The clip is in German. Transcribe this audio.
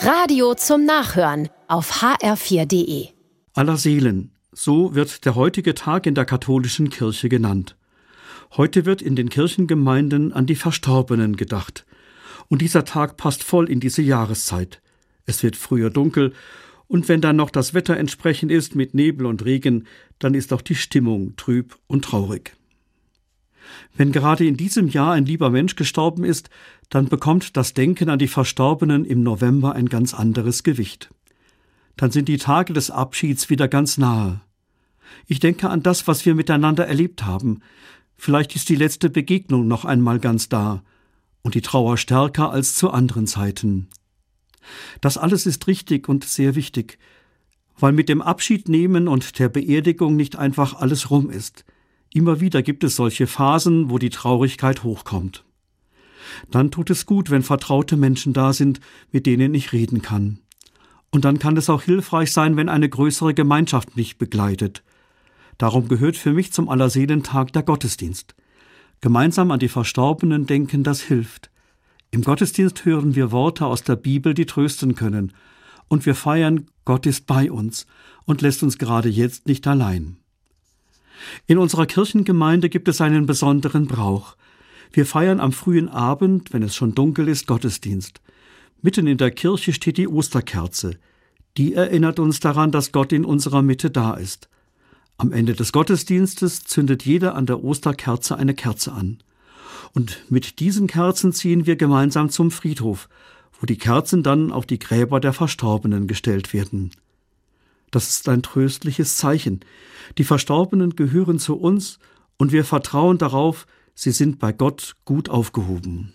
Radio zum Nachhören auf hr4.de. Aller Seelen, so wird der heutige Tag in der katholischen Kirche genannt. Heute wird in den Kirchengemeinden an die Verstorbenen gedacht. Und dieser Tag passt voll in diese Jahreszeit. Es wird früher dunkel, und wenn dann noch das Wetter entsprechend ist mit Nebel und Regen, dann ist auch die Stimmung trüb und traurig. Wenn gerade in diesem Jahr ein lieber Mensch gestorben ist, dann bekommt das Denken an die Verstorbenen im November ein ganz anderes Gewicht. Dann sind die Tage des Abschieds wieder ganz nahe. Ich denke an das, was wir miteinander erlebt haben. Vielleicht ist die letzte Begegnung noch einmal ganz da und die Trauer stärker als zu anderen Zeiten. Das alles ist richtig und sehr wichtig, weil mit dem Abschiednehmen und der Beerdigung nicht einfach alles rum ist – Immer wieder gibt es solche Phasen, wo die Traurigkeit hochkommt. Dann tut es gut, wenn vertraute Menschen da sind, mit denen ich reden kann. Und dann kann es auch hilfreich sein, wenn eine größere Gemeinschaft mich begleitet. Darum gehört für mich zum Allerseelentag der Gottesdienst. Gemeinsam an die Verstorbenen denken, das hilft. Im Gottesdienst hören wir Worte aus der Bibel, die trösten können. Und wir feiern, Gott ist bei uns und lässt uns gerade jetzt nicht allein. In unserer Kirchengemeinde gibt es einen besonderen Brauch. Wir feiern am frühen Abend, wenn es schon dunkel ist, Gottesdienst. Mitten in der Kirche steht die Osterkerze. Die erinnert uns daran, dass Gott in unserer Mitte da ist. Am Ende des Gottesdienstes zündet jeder an der Osterkerze eine Kerze an. Und mit diesen Kerzen ziehen wir gemeinsam zum Friedhof, wo die Kerzen dann auf die Gräber der Verstorbenen gestellt werden. Das ist ein tröstliches Zeichen. Die Verstorbenen gehören zu uns und wir vertrauen darauf, sie sind bei Gott gut aufgehoben.